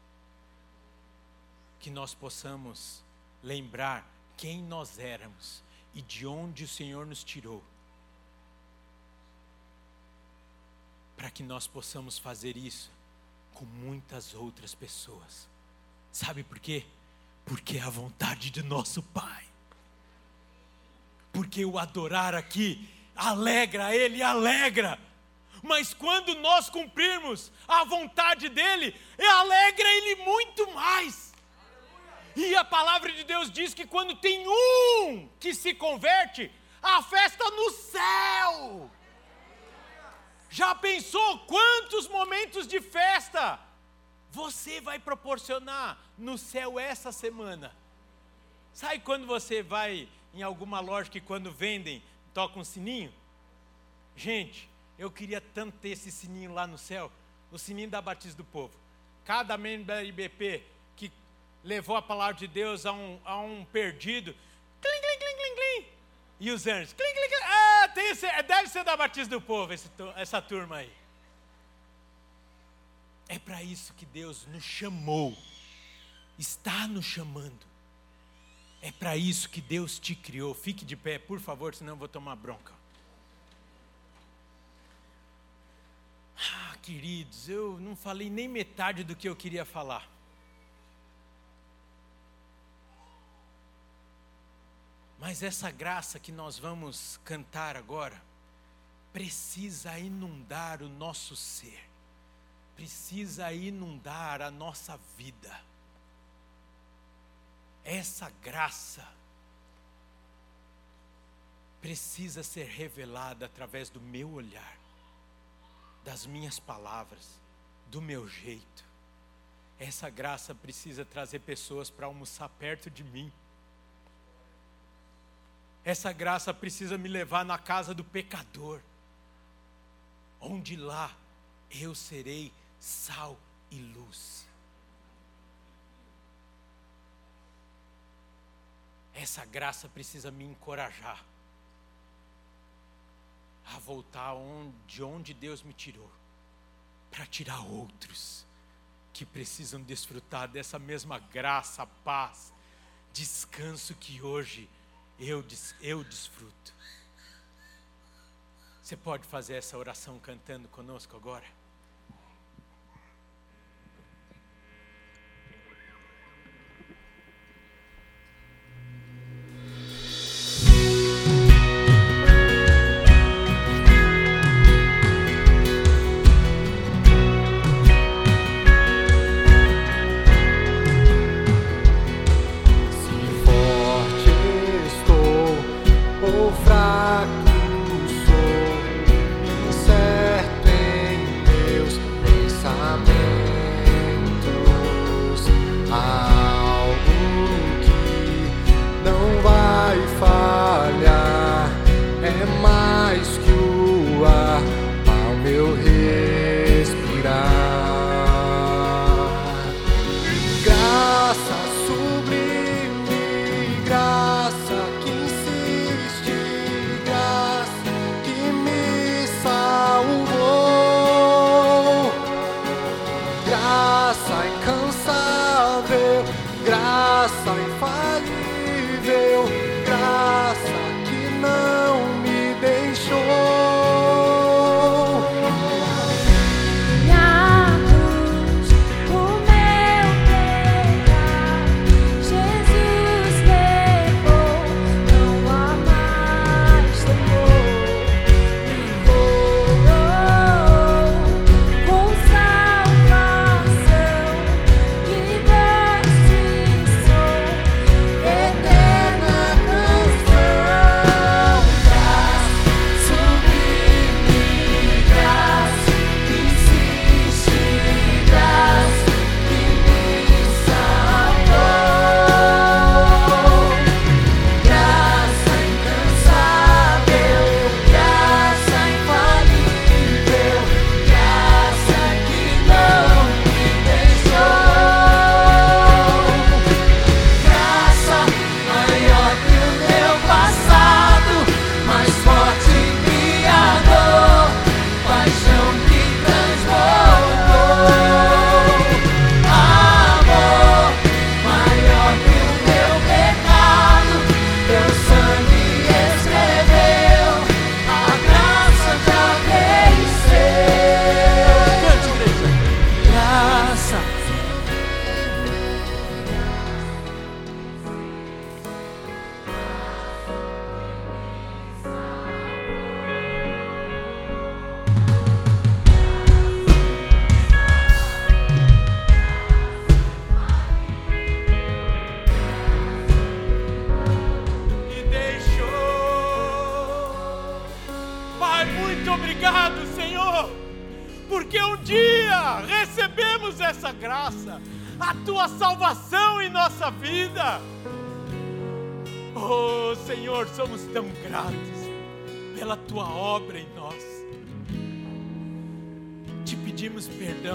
Que nós possamos lembrar quem nós éramos e de onde o Senhor nos tirou, para que nós possamos fazer isso com muitas outras pessoas. Sabe por quê? Porque é a vontade do nosso Pai. Porque o adorar aqui alegra Ele, alegra. Mas quando nós cumprirmos a vontade dEle, alegra Ele muito mais. E a palavra de Deus diz que quando tem um que se converte, a festa no céu. Já pensou quantos momentos de festa você vai proporcionar no céu essa semana? Sabe quando você vai em alguma loja que quando vendem toca um sininho? Gente, eu queria tanto ter esse sininho lá no céu, o sininho da Batista do Povo. Cada membro da IBP levou a palavra de Deus a um, a um perdido. Clim, clim, clim, clim, clim. E os anjos. Clim, clim, clim. Ah, tem esse, deve ser da Batista do Povo esse, essa turma aí. É para isso que Deus nos chamou. Está nos chamando. É para isso que Deus te criou. Fique de pé, por favor, senão eu vou tomar bronca. Ah, queridos, eu não falei nem metade do que eu queria falar. Mas essa graça que nós vamos cantar agora precisa inundar o nosso ser, precisa inundar a nossa vida. Essa graça precisa ser revelada através do meu olhar, das minhas palavras, do meu jeito. Essa graça precisa trazer pessoas para almoçar perto de mim essa graça precisa me levar na casa do pecador, onde lá eu serei sal e luz. Essa graça precisa me encorajar a voltar de onde Deus me tirou, para tirar outros que precisam desfrutar dessa mesma graça, paz, descanso que hoje eu, eu desfruto. Você pode fazer essa oração cantando conosco agora?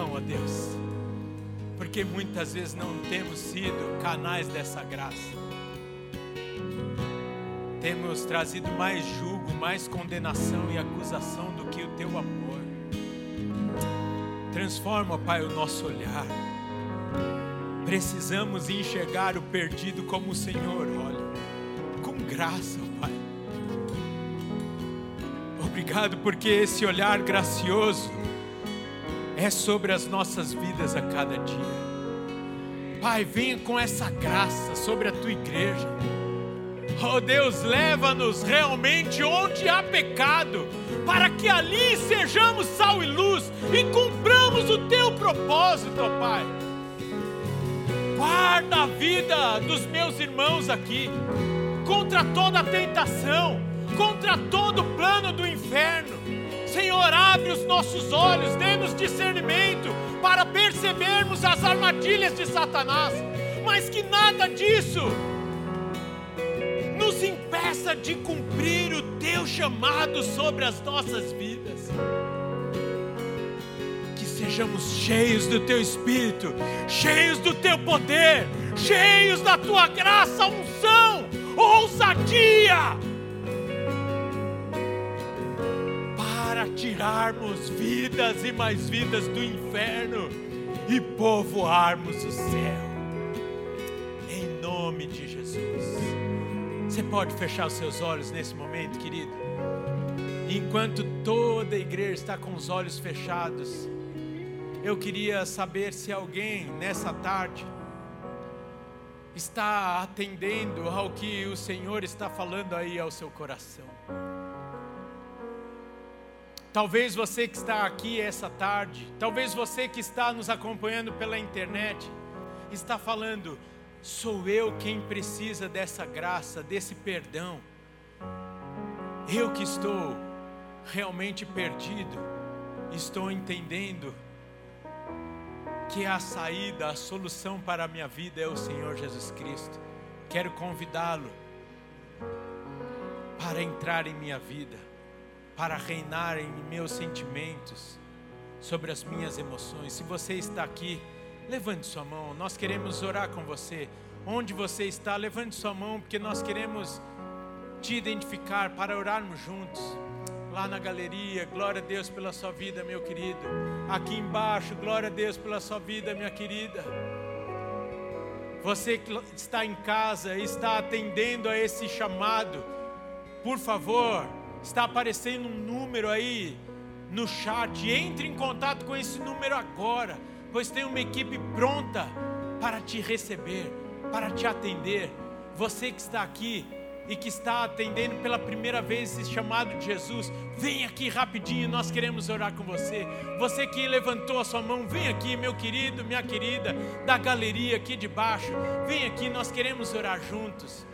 Perdão, ó Deus, porque muitas vezes não temos sido canais dessa graça temos trazido mais julgo, mais condenação e acusação do que o teu amor. Transforma, Pai, o nosso olhar. Precisamos enxergar o perdido como o Senhor olha, com graça, Pai. Obrigado porque esse olhar gracioso é sobre as nossas vidas a cada dia. Pai, venha com essa graça sobre a tua igreja. Oh Deus, leva-nos realmente onde há pecado, para que ali sejamos sal e luz e cumpramos o teu propósito, ó Pai. Guarda a vida dos meus irmãos aqui, contra toda tentação, contra todo plano do inferno. Senhor, abre os nossos olhos, dê-nos discernimento para percebermos as armadilhas de Satanás, mas que nada disso nos impeça de cumprir o teu chamado sobre as nossas vidas. Que sejamos cheios do teu espírito, cheios do teu poder, cheios da tua graça, unção, ousadia. Tirarmos vidas e mais vidas do inferno e povoarmos o céu. Em nome de Jesus. Você pode fechar os seus olhos nesse momento, querido? Enquanto toda a igreja está com os olhos fechados, eu queria saber se alguém nessa tarde está atendendo ao que o Senhor está falando aí ao seu coração. Talvez você que está aqui essa tarde, talvez você que está nos acompanhando pela internet, está falando: sou eu quem precisa dessa graça, desse perdão. Eu que estou realmente perdido, estou entendendo que a saída, a solução para a minha vida é o Senhor Jesus Cristo. Quero convidá-lo para entrar em minha vida, para reinar em meus sentimentos, sobre as minhas emoções. Se você está aqui, levante sua mão, nós queremos orar com você. Onde você está, levante sua mão, porque nós queremos te identificar para orarmos juntos. Lá na galeria, glória a Deus pela sua vida, meu querido. Aqui embaixo, glória a Deus pela sua vida, minha querida. Você que está em casa está atendendo a esse chamado, por favor, está aparecendo um número aí no chat. Entre em contato com esse número agora, pois tem uma equipe pronta para te receber, para te atender. Você que está aqui e que está atendendo pela primeira vez esse chamado de Jesus, vem aqui rapidinho, nós queremos orar com você. Você que levantou a sua mão, vem aqui, meu querido, minha querida, da galeria aqui de baixo, vem aqui, nós queremos orar juntos,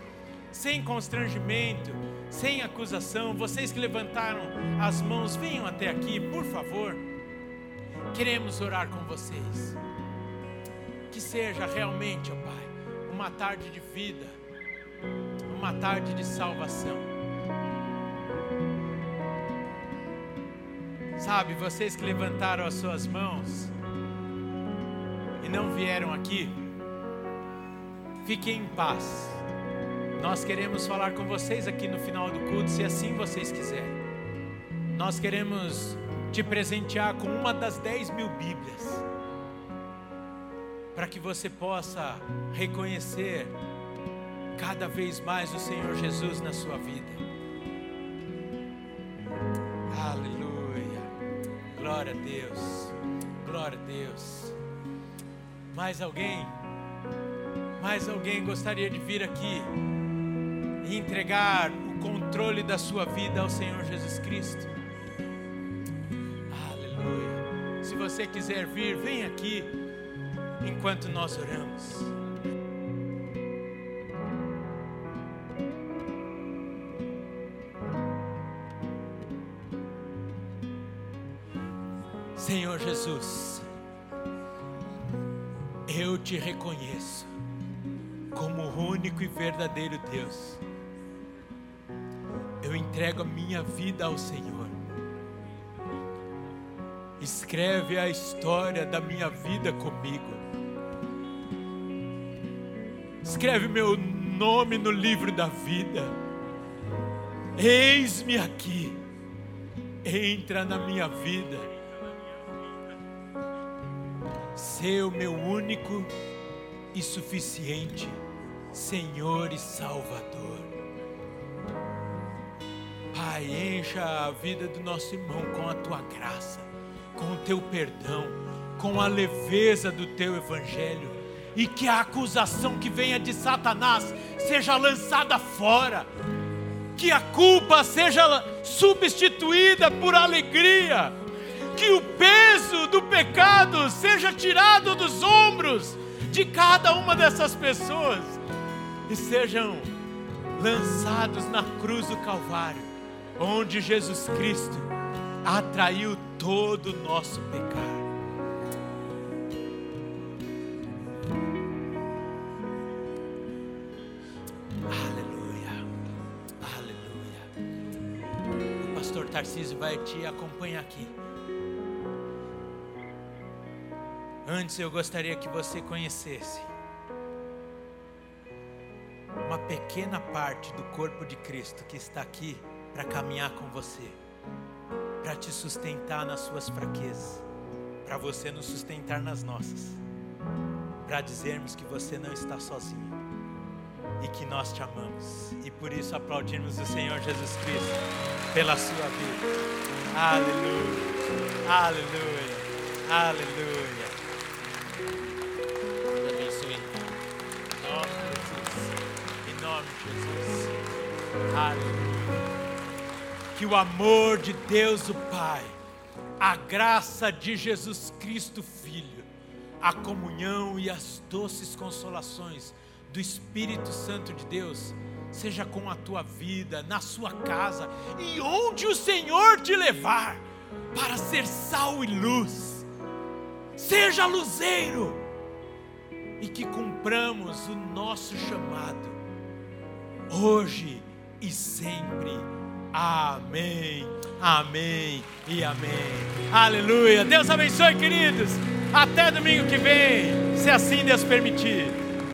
sem constrangimento, sem acusação. Vocês que levantaram as mãos, venham até aqui, por favor. Queremos orar com vocês. Que seja realmente, ó Pai, uma tarde de vida uma tarde de salvação. Sabe, vocês que levantaram as suas mãos e não vieram aqui, fiquem em paz. Nós queremos falar com vocês aqui no final do culto, se assim vocês quiserem. Nós queremos te presentear com uma das dez mil Bíblias, para que você possa reconhecer cada vez mais o Senhor Jesus na sua vida. Aleluia. Glória a Deus. Glória a Deus. Mais alguém? Mais alguém gostaria de vir aqui e entregar o controle da sua vida ao Senhor Jesus Cristo? Aleluia. Se você quiser vir, vem aqui enquanto nós oramos. Senhor Jesus, eu te reconheço como o único e verdadeiro Deus. Entrego a minha vida ao Senhor. Escreve a história da minha vida comigo. Escreve meu nome no livro da vida. Eis-me aqui. Entra na minha vida ser o meu único e suficiente Senhor e Salvador. Pai, encha a vida do nosso irmão com a tua graça, com o teu perdão, com a leveza do teu evangelho, e que a acusação que venha de Satanás seja lançada fora, que a culpa seja substituída por alegria. Que o peso do pecado seja tirado dos ombros de cada uma dessas pessoas e sejam lançados na cruz do Calvário, onde Jesus Cristo atraiu todo o nosso pecado. Aleluia, aleluia. O pastor Tarcísio vai te acompanhar aqui. Antes eu gostaria que você conhecesse uma pequena parte do corpo de Cristo que está aqui para caminhar com você, para te sustentar nas suas fraquezas, para você nos sustentar nas nossas, para dizermos que você não está sozinho e que nós te amamos e por isso aplaudimos o Senhor Jesus Cristo pela sua vida. Aleluia, aleluia, aleluia. Aleluia. Que o amor de Deus o Pai, a graça de Jesus Cristo Filho, a comunhão e as doces consolações do Espírito Santo de Deus, seja com a tua vida, na sua casa e onde o Senhor te levar, para ser sal e luz. Seja luzeiro e que cumpramos o nosso chamado hoje e sempre. Amém, amém e amém. Aleluia. Deus abençoe, queridos. Até domingo que vem, se assim Deus permitir.